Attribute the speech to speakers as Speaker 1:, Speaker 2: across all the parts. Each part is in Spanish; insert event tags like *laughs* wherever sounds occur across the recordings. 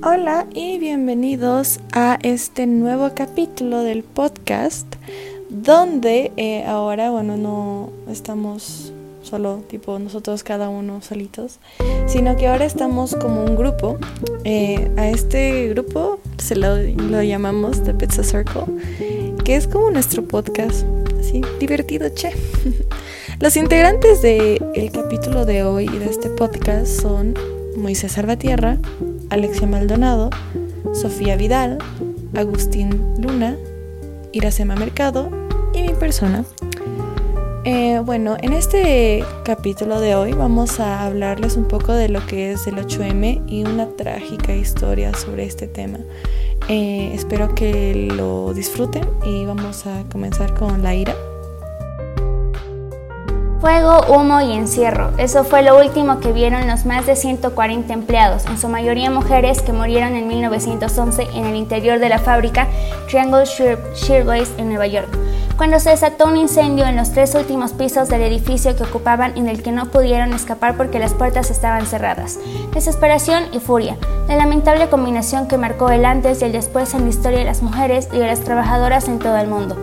Speaker 1: Hola y bienvenidos a este nuevo capítulo del podcast donde eh, ahora, bueno, no estamos solo tipo nosotros cada uno solitos, sino que ahora estamos como un grupo. Eh, a este grupo se lo, lo llamamos The Pizza Circle, que es como nuestro podcast, así divertido, che. *laughs* Los integrantes del el capítulo de hoy y de este podcast son Moisés Salvatierra, Alexia Maldonado, Sofía Vidal, Agustín Luna, Iracema Mercado y mi persona. Eh, bueno, en este capítulo de hoy vamos a hablarles un poco de lo que es el 8M y una trágica historia sobre este tema. Eh, espero que lo disfruten y vamos a comenzar con la ira.
Speaker 2: Fuego, humo y encierro. Eso fue lo último que vieron los más de 140 empleados, en su mayoría mujeres que murieron en 1911 en el interior de la fábrica Triangle Shirtwaist en Nueva York, cuando se desató un incendio en los tres últimos pisos del edificio que ocupaban en el que no pudieron escapar porque las puertas estaban cerradas. Desesperación y furia, la lamentable combinación que marcó el antes y el después en la historia de las mujeres y de las trabajadoras en todo el mundo.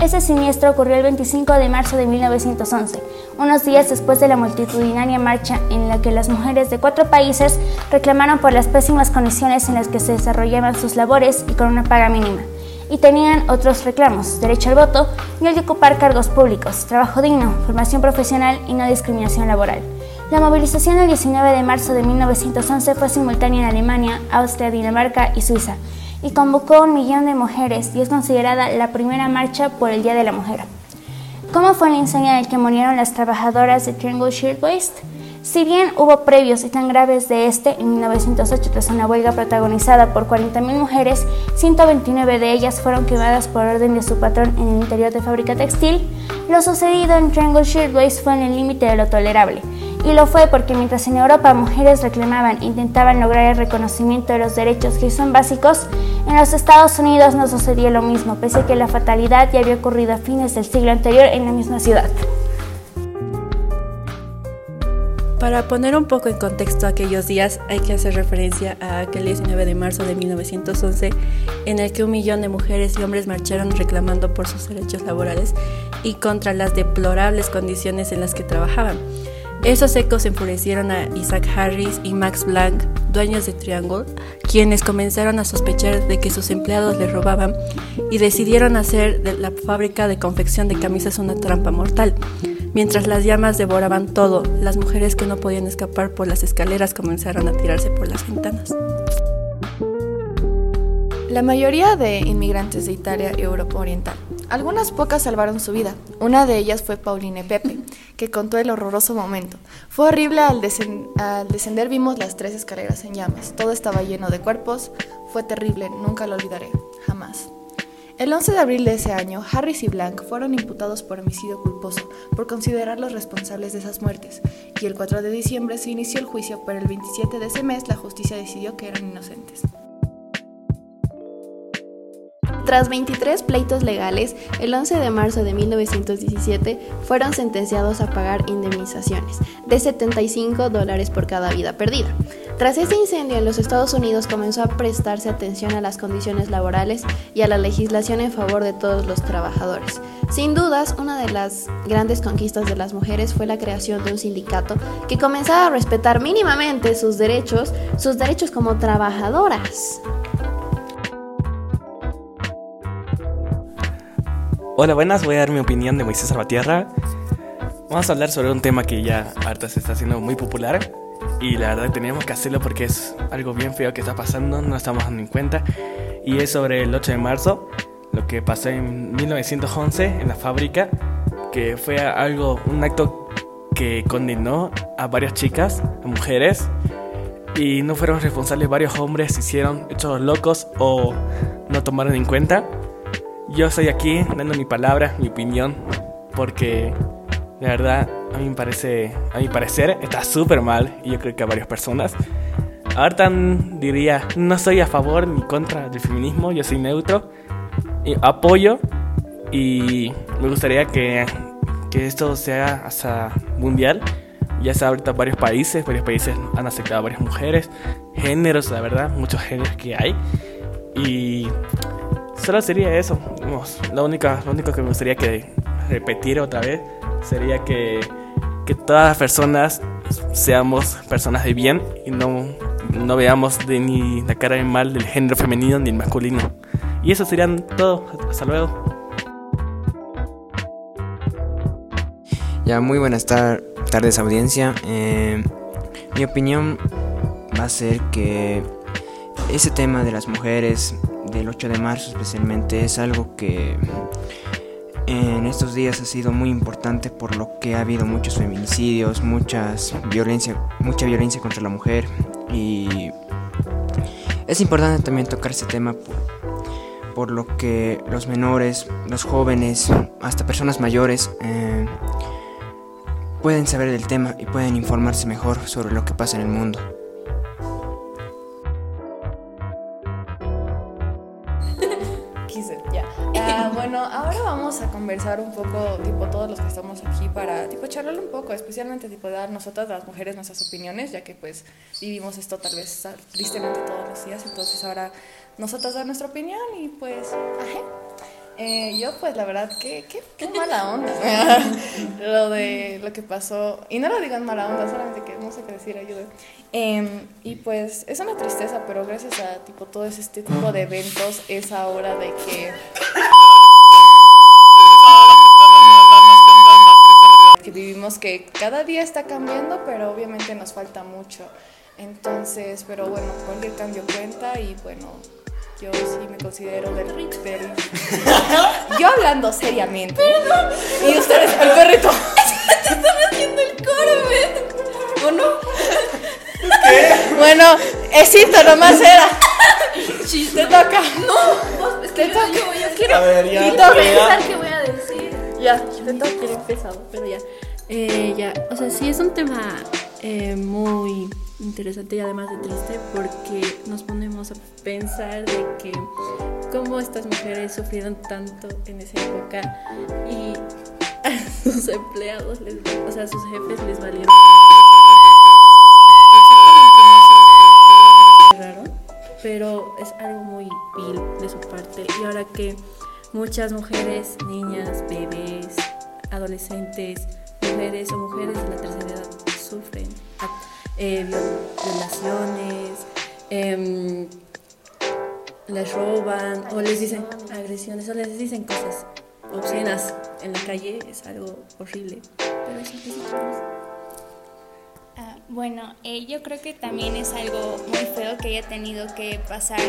Speaker 2: Ese siniestro ocurrió el 25 de marzo de 1911, unos días después de la multitudinaria marcha en la que las mujeres de cuatro países reclamaron por las pésimas condiciones en las que se desarrollaban sus labores y con una paga mínima. Y tenían otros reclamos, derecho al voto y el de ocupar cargos públicos, trabajo digno, formación profesional y no discriminación laboral. La movilización el 19 de marzo de 1911 fue simultánea en Alemania, Austria, Dinamarca y Suiza, y convocó a un millón de mujeres y es considerada la primera marcha por el Día de la Mujer. ¿Cómo fue el incendio en el que murieron las trabajadoras de Triangle Shirtwaist? Si bien hubo previos y tan graves de este en 1908 tras una huelga protagonizada por 40.000 mujeres, 129 de ellas fueron quemadas por orden de su patrón en el interior de fábrica textil, lo sucedido en Triangle Shirtwaist fue en el límite de lo tolerable, y lo fue porque mientras en Europa mujeres reclamaban e intentaban lograr el reconocimiento de los derechos que son básicos, en los Estados Unidos no sucedió lo mismo, pese a que la fatalidad ya había ocurrido a fines del siglo anterior en la misma ciudad.
Speaker 3: Para poner un poco en contexto aquellos días, hay que hacer referencia a aquel 19 de marzo de 1911, en el que un millón de mujeres y hombres marcharon reclamando por sus derechos laborales y contra las deplorables condiciones en las que trabajaban. Esos ecos enfurecieron a Isaac Harris y Max Blanc, dueños de Triangle, quienes comenzaron a sospechar de que sus empleados les robaban y decidieron hacer de la fábrica de confección de camisas una trampa mortal. Mientras las llamas devoraban todo, las mujeres que no podían escapar por las escaleras comenzaron a tirarse por las ventanas.
Speaker 1: La mayoría de inmigrantes de Italia y Europa Oriental. Algunas pocas salvaron su vida. Una de ellas fue Pauline Pepe, que contó el horroroso momento. Fue horrible al, descender vimos las tres escaleras en llamas. Todo estaba lleno de cuerpos. Fue terrible, nunca lo olvidaré, jamás. El 11 de abril de ese año, Harris y Blank fueron imputados por homicidio culposo por considerarlos responsables de esas muertes, y el 4 de diciembre se inició el juicio, pero el 27 de ese mes la justicia decidió que eran inocentes.
Speaker 4: Tras 23 pleitos legales, el 11 de marzo de 1917 fueron sentenciados a pagar indemnizaciones de 75 dólares por cada vida perdida. Tras este incendio en los Estados Unidos comenzó a prestarse atención a las condiciones laborales y a la legislación en favor de todos los trabajadores. Sin dudas, una de las grandes conquistas de las mujeres fue la creación de un sindicato que comenzaba a respetar mínimamente sus derechos, sus derechos como trabajadoras.
Speaker 5: Hola, buenas, voy a dar mi opinión de Moisés Salvatierra. Vamos a hablar sobre un tema que ya harta se está haciendo muy popular y la verdad tenemos que hacerlo porque es algo bien feo que está pasando, no estamos dando en cuenta. Y es sobre el 8 de marzo, lo que pasó en 1911 en la fábrica, que fue algo, un acto que condenó a varias chicas, a mujeres, y no fueron responsables varios hombres, hicieron hechos locos o no tomaron en cuenta. Yo estoy aquí dando mi palabra, mi opinión, porque la verdad a mí me parece, a mi parecer está súper mal y yo creo que a varias personas. Ahorita diría, no soy a favor ni contra del feminismo, yo soy neutro, y apoyo y me gustaría que, que esto sea hasta mundial. Ya sea ahorita varios países, varios países han aceptado a varias mujeres, géneros, la verdad, muchos géneros que hay. Y solo sería eso. Lo, único, lo único que me gustaría que repetir otra vez sería que, que todas las personas seamos personas de bien y no, no veamos de ni la cara de mal del género femenino ni el masculino. Y eso serían todo. Hasta luego.
Speaker 6: Ya, muy buenas tardes audiencia. Eh, mi opinión va a ser que ese tema de las mujeres del 8 de marzo especialmente es algo que en estos días ha sido muy importante por lo que ha habido muchos feminicidios, muchas violencia, mucha violencia contra la mujer y es importante también tocar ese tema por, lo que los menores, los jóvenes, hasta personas mayores eh, pueden saber del tema y pueden informarse mejor sobre lo que pasa en el mundo.
Speaker 1: A conversar un poco, tipo, todos los que estamos aquí para, tipo, charlar un poco, especialmente, tipo, dar nosotras, las mujeres, nuestras opiniones, ya que, pues, vivimos esto tal vez tristemente todos los días, entonces ahora nosotras dar nuestra opinión y, pues, ajá. Eh, yo, pues, la verdad, qué, qué, qué *laughs* mala onda *laughs* lo de lo que pasó. Y no lo digan mala onda, solamente que no sé qué decir, ayuda. Em, y pues, es una tristeza, pero gracias a, tipo, todo este tipo de eventos es ahora de que que vivimos que cada día está cambiando, pero obviamente nos falta mucho. Entonces, pero bueno, cualquier cambio cuenta y bueno, yo sí me considero del, del *laughs* yo hablando seriamente. Y ustedes, el perrito. *laughs*
Speaker 4: Están haciendo el coro, ¿O no?
Speaker 1: ¿Qué? Bueno, esito nomás era. Te toca.
Speaker 4: No, es que yo, yo, quiero.
Speaker 5: A ver, ya.
Speaker 4: pensar qué voy a decir.
Speaker 1: Ya, te
Speaker 3: toca. Quiero empezado, pero ya. Eh, ya, o sea, sí es un tema eh, muy interesante y además de triste porque nos ponemos a pensar de que cómo estas mujeres sufrieron tanto en esa época y *laughs* a sus empleados, les, o sea, a sus jefes les valieron. pero es algo muy vil de su parte y ahora que muchas mujeres, niñas, bebés, adolescentes, mujeres o mujeres de la tercera edad sufren eh, violaciones, eh, les roban o les dicen agresiones o les dicen cosas obscenas en la calle, es algo horrible. Pero
Speaker 2: ah, bueno, eh, yo creo que también es algo muy feo que haya tenido que pasar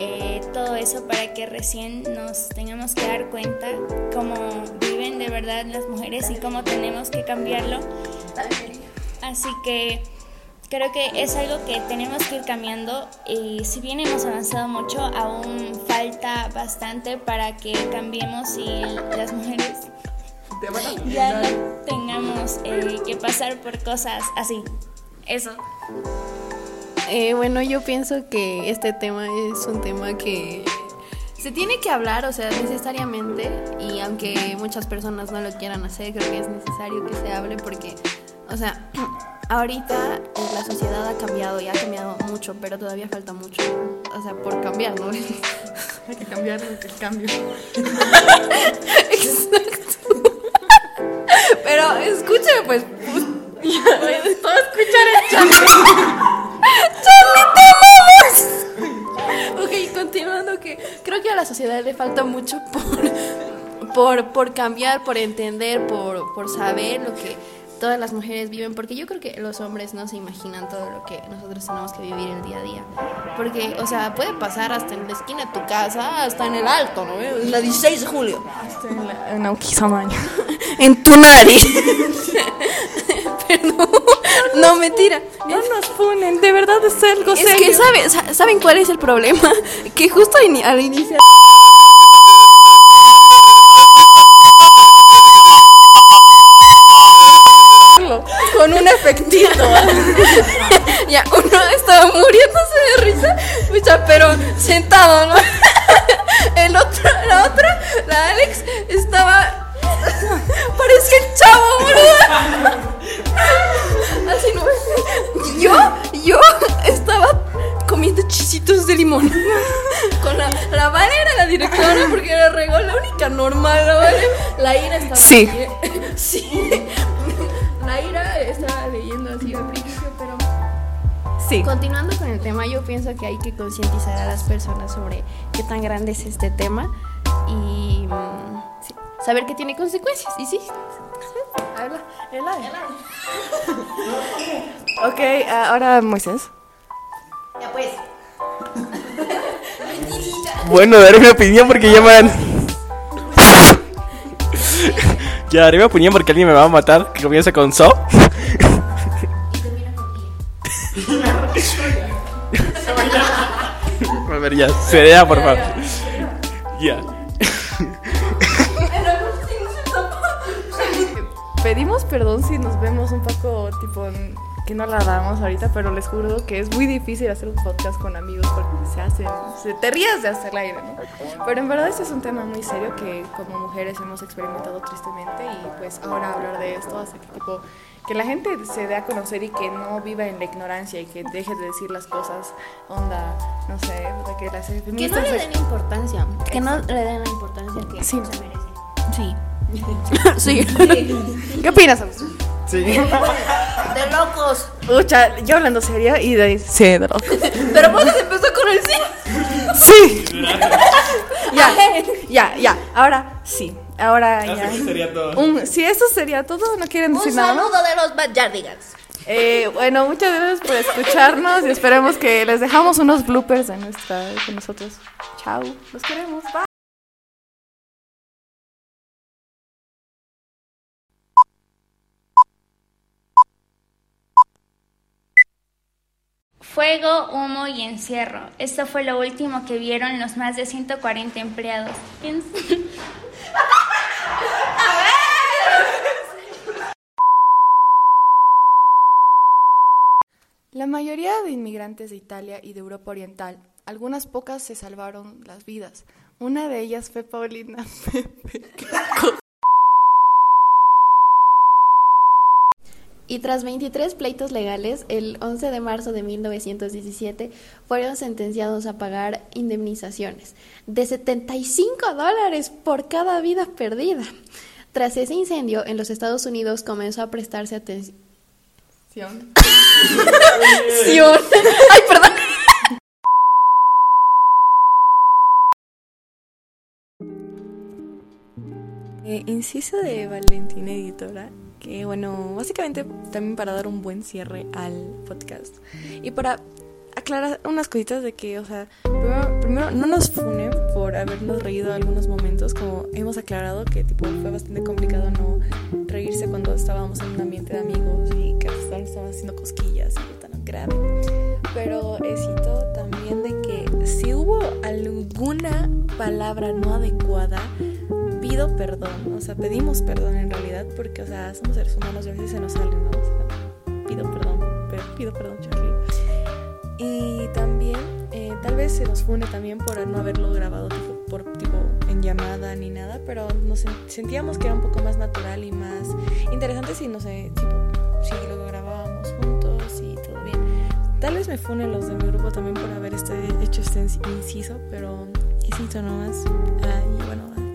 Speaker 2: eh, todo eso para que recién nos tengamos que dar cuenta cómo viven de verdad las mujeres y cómo tenemos que cambiarlo. Así que creo que es algo que tenemos que ir cambiando y si bien hemos avanzado mucho, aún falta bastante para que cambiemos y las mujeres ya no tengamos eh, que pasar por cosas así. Eso.
Speaker 4: Eh, bueno, yo pienso que este tema es un tema que se tiene que hablar, o sea, necesariamente, y aunque muchas personas no lo quieran hacer, creo que es necesario que se hable porque, o sea, *clears throat* ahorita eh, la sociedad ha cambiado y ha cambiado mucho, pero todavía falta mucho, o sea, por cambiar, ¿no? *laughs*
Speaker 1: Hay que cambiar el cambio. *laughs*
Speaker 4: Exacto. Pero escúcheme, pues. *laughs*
Speaker 1: Todo escuchar el chat.
Speaker 4: ok, continuando que creo que a la sociedad le falta mucho por, por, por cambiar, por entender, por, por saber lo que todas las mujeres viven, porque yo creo que los hombres no se imaginan todo lo que nosotros tenemos que vivir el día a día. Porque, o sea, puede pasar hasta en la esquina de tu casa, hasta en el alto, ¿no? En la 16 de julio.
Speaker 1: Hasta en la en *laughs*
Speaker 4: en tu nariz. *laughs* Perdón. No, mentira.
Speaker 1: No nos ponen, de verdad es algo
Speaker 4: es que, ¿saben, ¿saben cuál es el problema? *laughs* Que justo al inicio...
Speaker 1: con un efectito. *laughs*
Speaker 4: ya, uno estaba muriéndose de risa, pucha, pero sentado, ¿no? *laughs* El otro, la otra, la Alex, estaba. Parecía el chavo, boludo. *laughs* Así no. Yo, yo estaba comiendo chisitos de limón. Con la, la Vale era la directora porque era regol, la única normal, ¿vale? La Ira estaba.
Speaker 1: Sí.
Speaker 4: ¿eh? Sí. La Ira estaba leyendo así al principio, pero
Speaker 1: Sí.
Speaker 4: Continuando con el tema, yo pienso que hay que concientizar a las personas sobre qué tan grande es este tema y mm, sí, saber que tiene consecuencias. Y sí, habla, habla. *laughs*
Speaker 1: Ok, ah, ahora Moisés.
Speaker 4: Ya pues. *laughs*
Speaker 5: Bueno, daré mi opinión porque ya ya mi opinión porque alguien me va a matar, que comienza con So. a ver, ya, seriedad, por favor. Ya.
Speaker 1: Pedimos perdón si nos vemos un poco tipo en- que no la damos ahorita, pero les juro que es muy difícil hacer un podcast con amigos porque se hacen, se te rías de hacer el aire, ¿no? Pero en verdad este es un tema muy serio que como mujeres hemos experimentado tristemente y pues ahora hablar de esto hace que tipo que la gente se dé a conocer y que no viva en la ignorancia y que deje de decir las cosas, onda, no sé, que las
Speaker 4: Que no le den importancia. Que no le den la importancia que
Speaker 1: Sí.
Speaker 4: se merece. *laughs*
Speaker 1: Sí. *laughs*
Speaker 4: Sí.
Speaker 1: ¿Qué opinas, Agustín?
Speaker 5: Sí. *laughs*
Speaker 4: De locos.
Speaker 1: Pucha, yo hablando serio y de sí, de locos. *laughs*
Speaker 4: Pero pues empezó con el sí.
Speaker 1: Sí. *laughs* ya, ya, ya. Ahora sí. Ahora ya.
Speaker 5: sería todo.
Speaker 1: Un, si eso sería todo, no quieren
Speaker 4: Un
Speaker 1: decir nada más.
Speaker 4: saludo de los Backyardigans.
Speaker 1: Eh, bueno, muchas gracias por escucharnos y esperemos que les dejamos unos bloopers de nuestra, de nosotros. Chao, los queremos. Bye.
Speaker 2: Fuego, humo y encierro. Esto fue lo último que vieron los más de 140 empleados.
Speaker 1: La mayoría de inmigrantes de Italia y de Europa Oriental, algunas pocas se salvaron las vidas. Una de ellas fue Paulina *laughs* Pepe.
Speaker 4: Y tras 23 pleitos legales, el 11 de marzo de 1917 fueron sentenciados a pagar indemnizaciones de 75 dólares por cada vida perdida. Tras ese incendio, en los Estados Unidos comenzó a prestarse atención. *laughs* Ay, perdón.
Speaker 1: Eh, inciso de Valentina Editora, que bueno, básicamente también para dar un buen cierre al podcast y para aclarar unas cositas de que, o sea, primero, primero no nos funen por habernos reído algunos momentos, como hemos aclarado que tipo fue bastante complicado no reírse cuando estábamos en un ambiente de amigos y que estaban haciendo cosquillas y tan grave. Pero éxito también de que si hubo alguna palabra no adecuada, pido perdón, o sea, pedimos perdón en realidad, porque, o sea, somos seres humanos y a veces se nos sale, ¿no? O sea, pido perdón, pido perdón, Charlie. Y también, eh, tal vez se nos fune también por no haberlo grabado tipo, por, tipo, en llamada ni nada, pero nos sen- sentíamos que era un poco más natural y más interesante si, no sé, tipo, si lo grabábamos juntos y todo bien. Tal vez me funen los de mi grupo también por haber este, hecho este inciso, pero inciso nomás. Ah, y bueno,